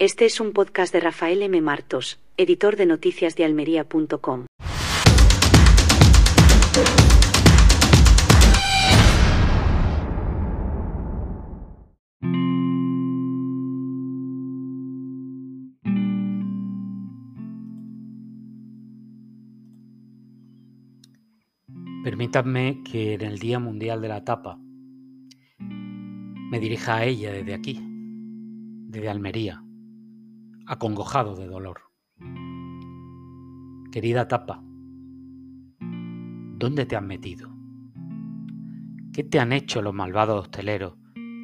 Este es un podcast de Rafael M. Martos, editor de noticias de almería.com. Permítanme que en el Día Mundial de la Tapa me dirija a ella desde aquí, desde Almería, acongojado de dolor. Querida Tapa, ¿dónde te han metido? ¿Qué te han hecho los malvados hosteleros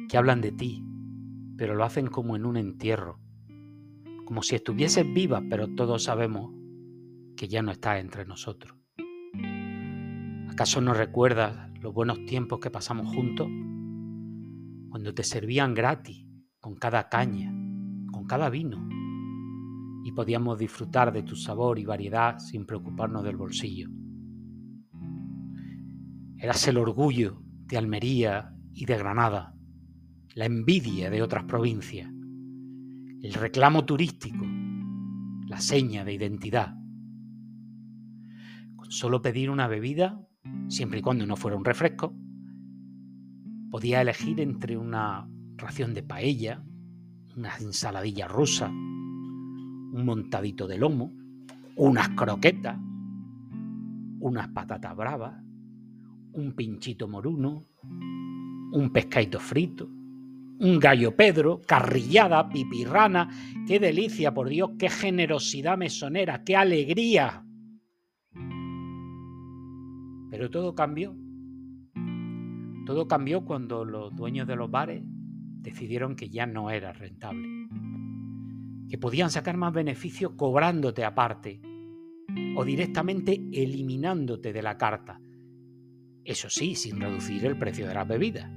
que hablan de ti, pero lo hacen como en un entierro? Como si estuvieses viva, pero todos sabemos que ya no estás entre nosotros. ¿Acaso no recuerdas los buenos tiempos que pasamos juntos? Cuando te servían gratis, con cada caña, con cada vino, y podíamos disfrutar de tu sabor y variedad sin preocuparnos del bolsillo. Eras el orgullo de Almería y de Granada, la envidia de otras provincias, el reclamo turístico, la seña de identidad. Con solo pedir una bebida siempre y cuando no fuera un refresco, podía elegir entre una ración de paella, una ensaladilla rusa, un montadito de lomo, unas croquetas, unas patatas bravas, un pinchito moruno, un pescadito frito, un gallo pedro, carrillada, pipirrana, qué delicia, por Dios, qué generosidad mesonera, qué alegría. Pero todo cambió. Todo cambió cuando los dueños de los bares decidieron que ya no era rentable, que podían sacar más beneficio cobrándote aparte o directamente eliminándote de la carta. Eso sí, sin reducir el precio de las bebidas.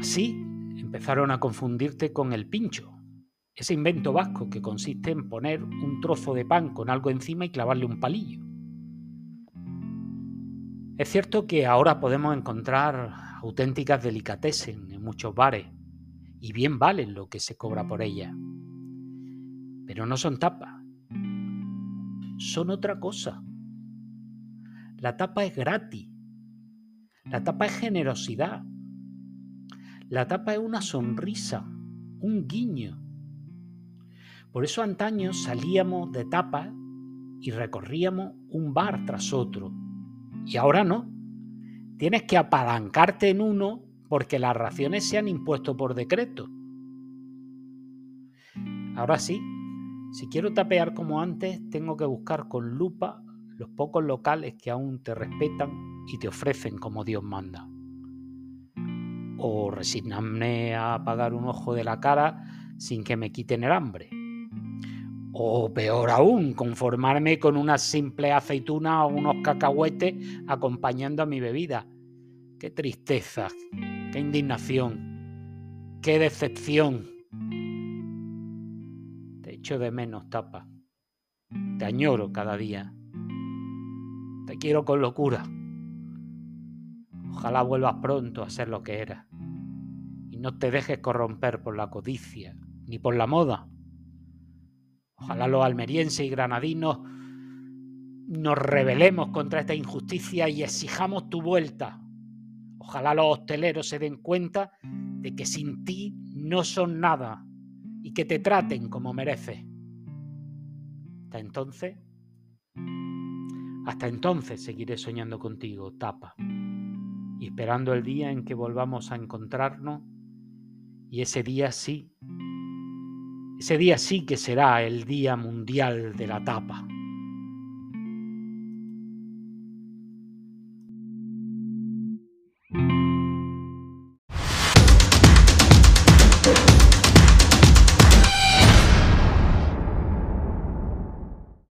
Así empezaron a confundirte con el pincho, ese invento vasco que consiste en poner un trozo de pan con algo encima y clavarle un palillo. Es cierto que ahora podemos encontrar auténticas delicatessen en muchos bares y bien valen lo que se cobra por ellas. Pero no son tapas. Son otra cosa. La tapa es gratis. La tapa es generosidad. La tapa es una sonrisa, un guiño. Por eso antaño salíamos de tapa y recorríamos un bar tras otro y ahora no. Tienes que apalancarte en uno porque las raciones se han impuesto por decreto. Ahora sí, si quiero tapear como antes, tengo que buscar con lupa los pocos locales que aún te respetan y te ofrecen como Dios manda. O resignarme a pagar un ojo de la cara sin que me quiten el hambre. O peor aún, conformarme con una simple aceituna o unos cacahuetes acompañando a mi bebida. Qué tristeza, qué indignación, qué decepción. Te echo de menos, tapa. Te añoro cada día. Te quiero con locura. Ojalá vuelvas pronto a ser lo que eras. Y no te dejes corromper por la codicia, ni por la moda Ojalá los almerienses y granadinos nos rebelemos contra esta injusticia y exijamos tu vuelta. Ojalá los hosteleros se den cuenta de que sin ti no son nada y que te traten como mereces. Hasta entonces, hasta entonces seguiré soñando contigo, tapa, y esperando el día en que volvamos a encontrarnos y ese día sí ese día sí que será el Día Mundial de la Tapa.